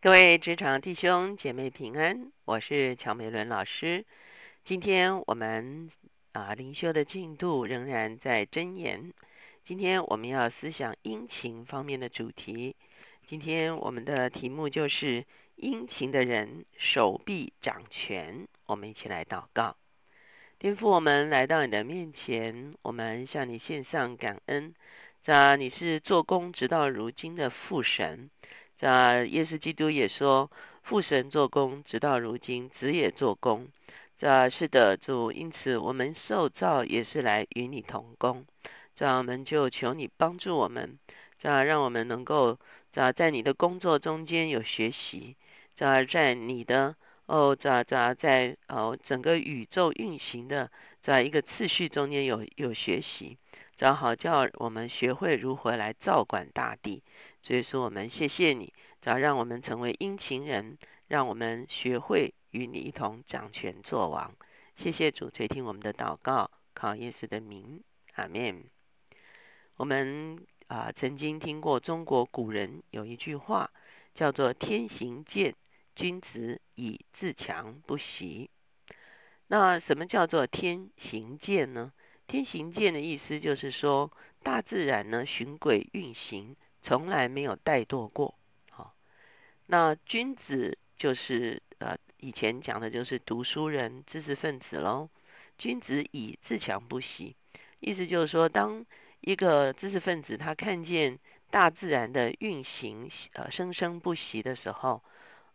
各位职场弟兄姐妹平安，我是乔美伦老师。今天我们啊灵修的进度仍然在箴言。今天我们要思想殷勤方面的主题。今天我们的题目就是殷勤的人手臂掌权。我们一起来祷告，天父，我们来到你的面前，我们向你献上感恩。啊，你是做工直到如今的父神。这耶稣基督也说，父神做工，直到如今，子也做工。这是的，主，因此我们受造也是来与你同工。这我们就求你帮助我们，这让我们能够这在你的工作中间有学习。这在你的哦，这这在哦整个宇宙运行的在一个次序中间有有学习，正好叫我们学会如何来照管大地。所以说，我们谢谢你，只要让我们成为殷勤人，让我们学会与你一同掌权作王。谢谢主垂听我们的祷告，靠耶稣的名，阿门。我们啊，曾经听过中国古人有一句话，叫做“天行健，君子以自强不息”。那什么叫做天行健呢？天行健的意思就是说，大自然呢循轨运行。从来没有怠惰过，好，那君子就是呃以前讲的就是读书人、知识分子喽。君子以自强不息，意思就是说，当一个知识分子他看见大自然的运行呃生生不息的时候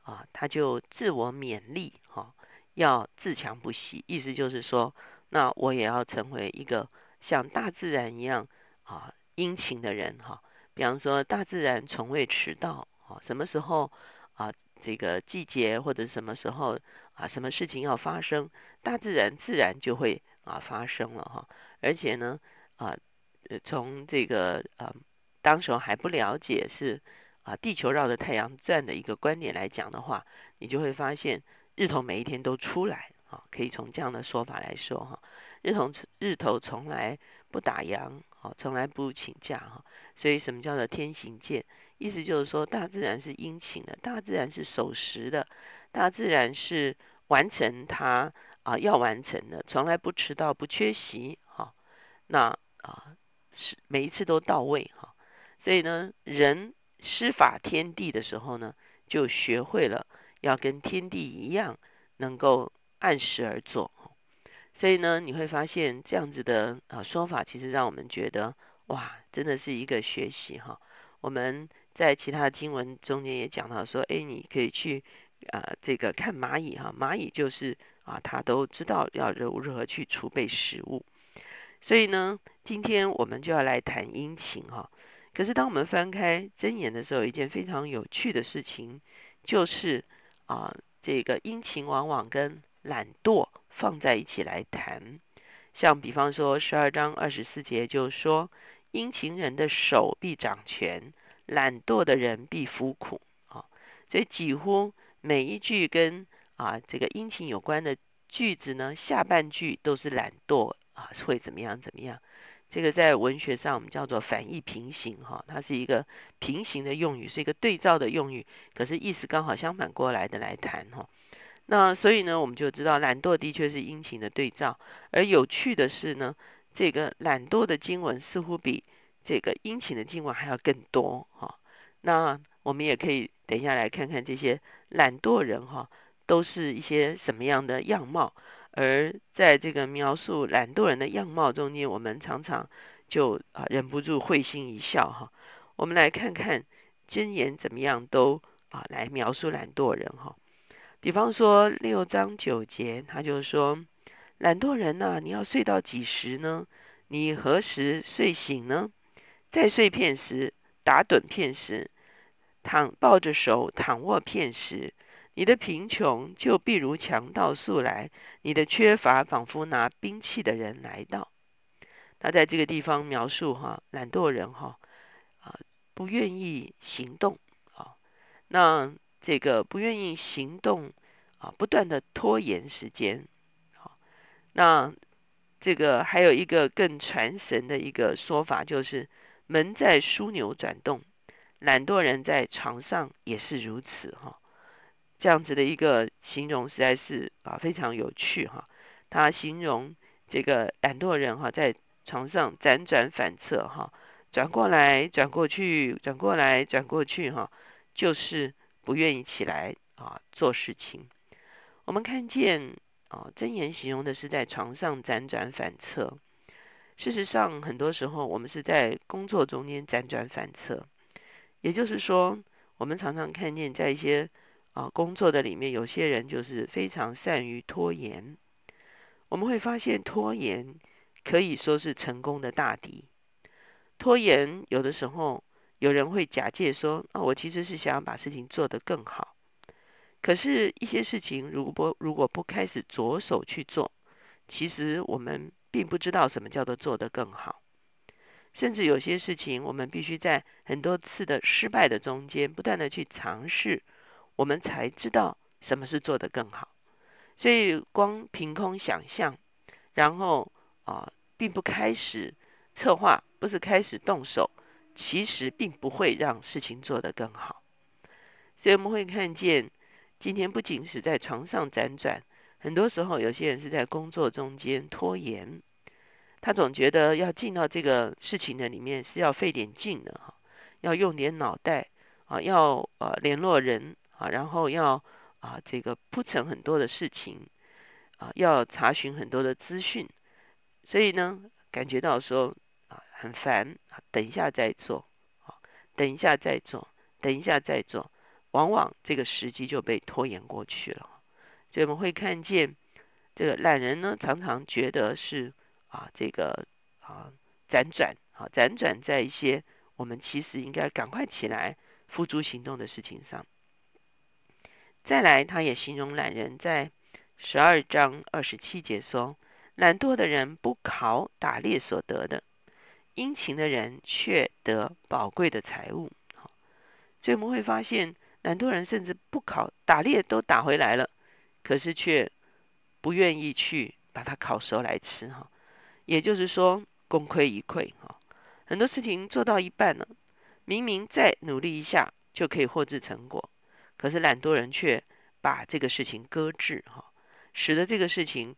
啊，他就自我勉励哈，要自强不息。意思就是说，那我也要成为一个像大自然一样啊殷勤的人哈。比方说，大自然从未迟到啊，什么时候啊，这个季节或者什么时候啊，什么事情要发生，大自然自然就会啊发生了哈。而且呢啊，从这个呃，当时候还不了解是啊，地球绕着太阳转的一个观点来讲的话，你就会发现日头每一天都出来啊，可以从这样的说法来说哈，日头日头从来不打烊，好，从来不请假哈。所以，什么叫做天行健？意思就是说，大自然是殷勤的，大自然是守时的，大自然是完成它啊要完成的，从来不迟到、不缺席哈。那啊是每一次都到位哈。所以呢，人施法天地的时候呢，就学会了要跟天地一样，能够按时而做。所以呢，你会发现这样子的啊说法，其实让我们觉得。哇，真的是一个学习哈！我们在其他的经文中间也讲到说，哎，你可以去啊，这个看蚂蚁哈，蚂蚁就是啊，它都知道要如如何去储备食物。所以呢，今天我们就要来谈殷勤哈。可是当我们翻开真言的时候，一件非常有趣的事情就是啊，这个殷勤往往跟懒惰放在一起来谈。像比方说十二章二十四节就说。殷勤人的手必掌权，懒惰的人必服苦啊！所以几乎每一句跟啊这个殷勤有关的句子呢，下半句都是懒惰啊会怎么样怎么样？这个在文学上我们叫做反义平行哈，它是一个平行的用语，是一个对照的用语，可是意思刚好相反过来的来谈哈。那所以呢，我们就知道懒惰的确是殷勤的对照，而有趣的是呢。这个懒惰的经文似乎比这个殷勤的经文还要更多哈。那我们也可以等一下来看看这些懒惰人哈，都是一些什么样的样貌。而在这个描述懒惰人的样貌中间，我们常常就啊忍不住会心一笑哈。我们来看看箴言怎么样都啊来描述懒惰人哈。比方说六章九节，他就说。懒惰人呐，你要睡到几时呢？你何时睡醒呢？再睡片时，打盹片时，躺抱着手躺卧片时，你的贫穷就必如强盗速来，你的缺乏仿佛拿兵器的人来到。他在这个地方描述哈，懒惰人哈啊，不愿意行动啊，那这个不愿意行动啊，不断的拖延时间。那这个还有一个更传神的一个说法，就是门在枢纽转动，懒惰人在床上也是如此哈。这样子的一个形容实在是啊非常有趣哈。他形容这个懒惰人哈，在床上辗转反侧哈，转过来转过去，转过来转过去哈，就是不愿意起来啊做事情。我们看见啊真言形容的是在床上辗转反侧。事实上，很多时候我们是在工作中间辗转反侧。也就是说，我们常常看见在一些啊工作的里面，有些人就是非常善于拖延。我们会发现拖延可以说是成功的大敌。拖延有的时候有人会假借说啊，我其实是想要把事情做得更好。可是，一些事情如果如果不开始着手去做，其实我们并不知道什么叫做做得更好。甚至有些事情，我们必须在很多次的失败的中间，不断的去尝试，我们才知道什么是做得更好。所以，光凭空想象，然后啊，并不开始策划，不是开始动手，其实并不会让事情做得更好。所以，我们会看见，今天不仅是在床上辗转，很多时候有些人是在工作中间拖延，他总觉得要进到这个事情的里面是要费点劲的哈，要用点脑袋啊，要呃联络人啊，然后要。啊，这个铺陈很多的事情啊，要查询很多的资讯，所以呢，感觉到说很烦，等一下再做，啊，等一下再做，等一下再做，往往这个时机就被拖延过去了。所以我们会看见这个懒人呢，常常觉得是啊这个啊辗转啊辗转在一些我们其实应该赶快起来付诸行动的事情上。再来，他也形容懒人在十二章二十七节说：“懒惰的人不考打猎所得的，殷勤的人却得宝贵的财物。”所以我们会发现，懒惰人甚至不考打猎都打回来了，可是却不愿意去把它烤熟来吃。哈，也就是说，功亏一篑。哈，很多事情做到一半了，明明再努力一下就可以获知成果。可是懒惰人却把这个事情搁置，哈，使得这个事情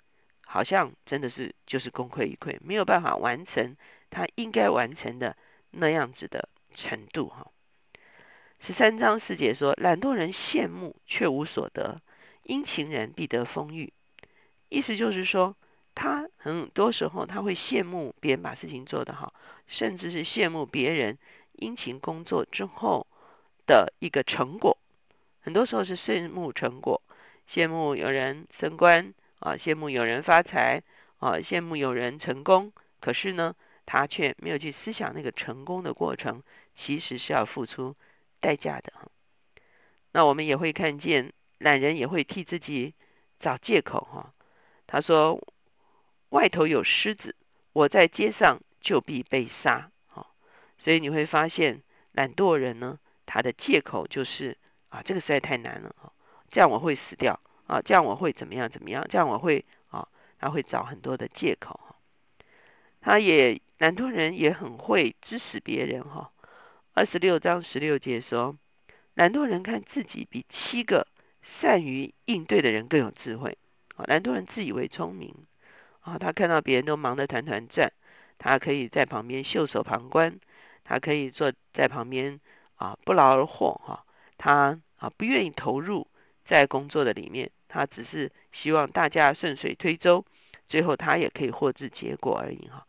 好像真的是就是功亏一篑，没有办法完成他应该完成的那样子的程度，哈。十三章四节说，懒惰人羡慕却无所得，殷勤人必得丰裕。意思就是说，他很多时候他会羡慕别人把事情做得好，甚至是羡慕别人殷勤工作之后的一个成果。很多时候是羡慕成果，羡慕有人升官啊，羡慕有人发财啊，羡慕有人成功。可是呢，他却没有去思想那个成功的过程，其实是要付出代价的。那我们也会看见，懒人也会替自己找借口哈。他说：“外头有狮子，我在街上就必被杀。”哈，所以你会发现，懒惰人呢，他的借口就是。啊，这个实在太难了啊！这样我会死掉啊！这样我会怎么样怎么样？这样我会啊，他会找很多的借口。他也懒惰人也很会指使别人哈。二十六章十六节说，懒惰人看自己比七个善于应对的人更有智慧啊。懒惰人自以为聪明啊，他看到别人都忙得团团转，他可以在旁边袖手旁观，他可以坐在旁边啊不劳而获哈。他啊，不愿意投入在工作的里面，他只是希望大家顺水推舟，最后他也可以获知结果而已哈。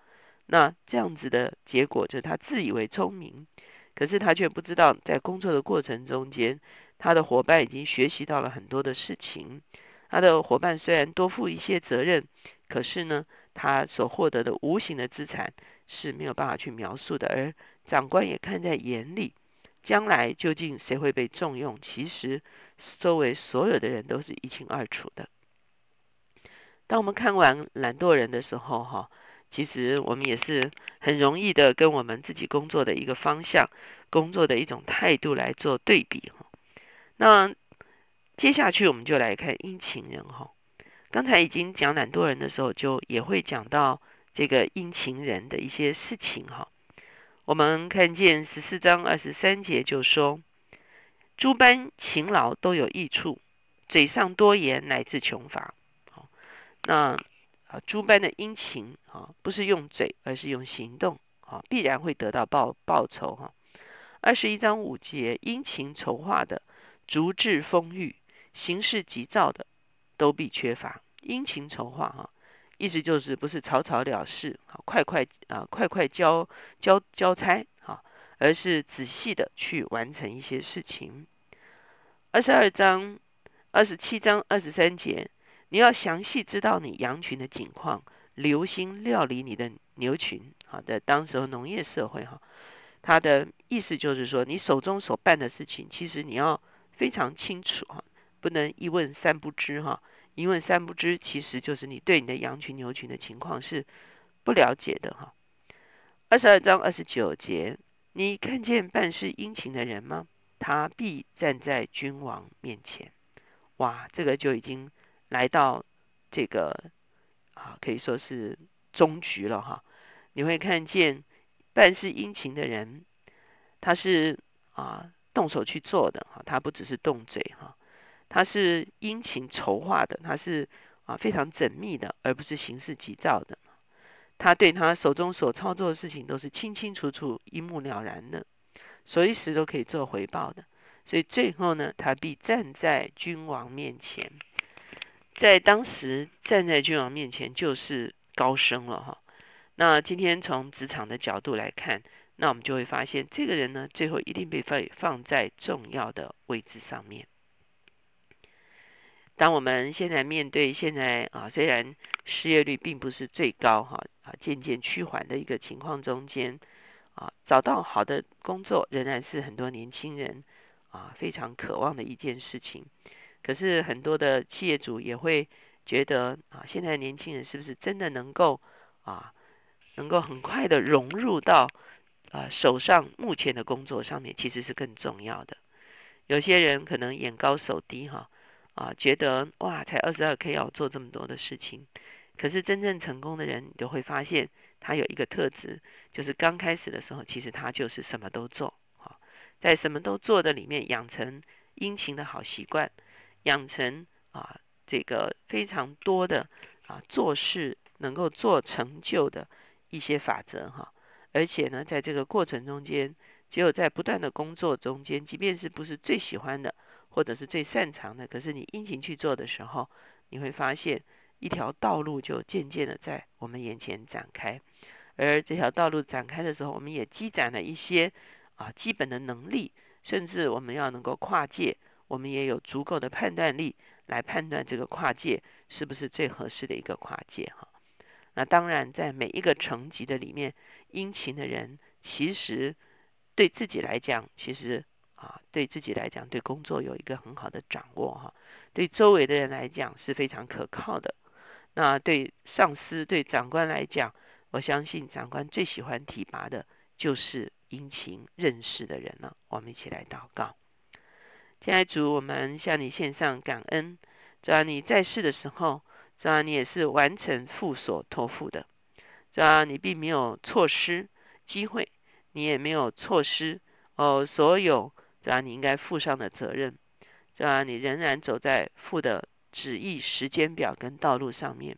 那这样子的结果就是他自以为聪明，可是他却不知道在工作的过程中间，他的伙伴已经学习到了很多的事情。他的伙伴虽然多负一些责任，可是呢，他所获得的无形的资产是没有办法去描述的，而长官也看在眼里。将来究竟谁会被重用？其实周围所有的人都是一清二楚的。当我们看完懒惰人的时候，哈，其实我们也是很容易的跟我们自己工作的一个方向、工作的一种态度来做对比，哈。那接下去我们就来看殷勤人，哈。刚才已经讲懒惰人的时候，就也会讲到这个殷勤人的一些事情，哈。我们看见十四章二十三节就说：“诸般勤劳都有益处，嘴上多言乃至穷乏。”，那啊，诸般的殷勤啊，不是用嘴，而是用行动啊，必然会得到报报酬哈。二十一章五节，殷勤筹划的，足智丰裕，行事急躁的，都必缺乏。殷勤筹划哈。意思就是不是草草了事，好快快啊快快交交交差啊，而是仔细的去完成一些事情。二十二章、二十七章、二十三节，你要详细知道你羊群的景况，留心料理你的牛群。好的，当时候农业社会哈，它的意思就是说，你手中所办的事情，其实你要非常清楚哈，不能一问三不知哈。一问三不知，其实就是你对你的羊群牛群的情况是不了解的哈。二十二章二十九节，你看见办事殷勤的人吗？他必站在君王面前。哇，这个就已经来到这个啊，可以说是终局了哈。你会看见办事殷勤的人，他是啊动手去做的哈，他不只是动嘴哈。他是殷勤筹划的，他是啊非常缜密的，而不是形式急躁的。他对他手中所操作的事情都是清清楚楚、一目了然的，随时都可以做回报的。所以最后呢，他必站在君王面前。在当时站在君王面前就是高升了哈。那今天从职场的角度来看，那我们就会发现，这个人呢，最后一定被放放在重要的位置上面。当我们现在面对现在啊，虽然失业率并不是最高哈啊，渐渐趋缓的一个情况中间啊，找到好的工作仍然是很多年轻人啊非常渴望的一件事情。可是很多的企业主也会觉得啊，现在年轻人是不是真的能够啊，能够很快的融入到啊手上目前的工作上面，其实是更重要的。有些人可能眼高手低哈。啊觉得哇，才二十二 K 要做这么多的事情，可是真正成功的人，你就会发现他有一个特质，就是刚开始的时候，其实他就是什么都做，啊，在什么都做的里面养成殷勤的好习惯，养成啊这个非常多的啊做事能够做成就的一些法则哈，而且呢，在这个过程中间，只有在不断的工作中间，即便是不是最喜欢的。或者是最擅长的，可是你殷勤去做的时候，你会发现一条道路就渐渐的在我们眼前展开。而这条道路展开的时候，我们也积攒了一些啊基本的能力，甚至我们要能够跨界，我们也有足够的判断力来判断这个跨界是不是最合适的一个跨界哈。那当然，在每一个层级的里面，殷勤的人其实对自己来讲，其实。啊，对自己来讲，对工作有一个很好的掌握哈；对周围的人来讲是非常可靠的。那对上司、对长官来讲，我相信长官最喜欢提拔的就是殷勤认识的人了。我们一起来祷告，亲爱的主，我们向你献上感恩。只要你在世的时候，只要你也是完成父所托付的，只要你并没有错失机会，你也没有错失哦所有。这样你应该负上的责任，这样你仍然走在父的旨意时间表跟道路上面。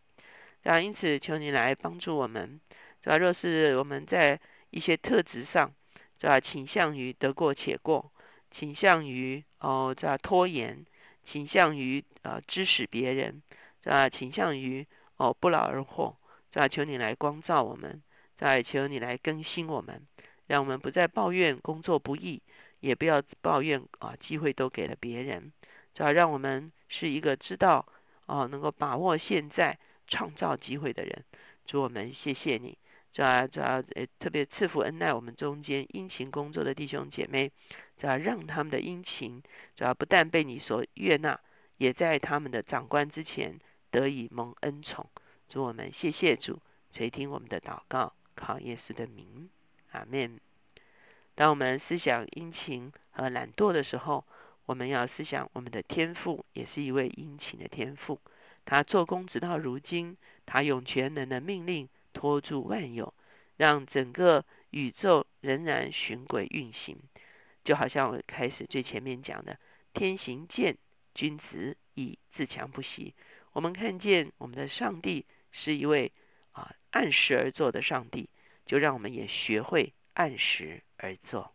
这样因此求你来帮助我们。这样若是我们在一些特质上，这样倾向于得过且过，倾向于哦这样拖延，倾向于呃指使别人，这样倾向于哦不劳而获。这样求你来光照我们，再求你来更新我们，让我们不再抱怨工作不易。也不要抱怨啊，机会都给了别人，主要让我们是一个知道哦，能够把握现在创造机会的人。祝我们谢谢你，主要主要呃特别赐福恩待我们中间殷勤工作的弟兄姐妹，主要让他们的殷勤，主要不但被你所悦纳，也在他们的长官之前得以蒙恩宠。祝我们谢谢主垂听我们的祷告，靠耶稣的名，阿门。当我们思想殷勤和懒惰的时候，我们要思想我们的天赋也是一位殷勤的天赋。他做工直到如今，他用全能的命令托住万有，让整个宇宙仍然循轨运行。就好像我开始最前面讲的，天行健，君子以自强不息。我们看见我们的上帝是一位啊按时而做的上帝，就让我们也学会按时而做。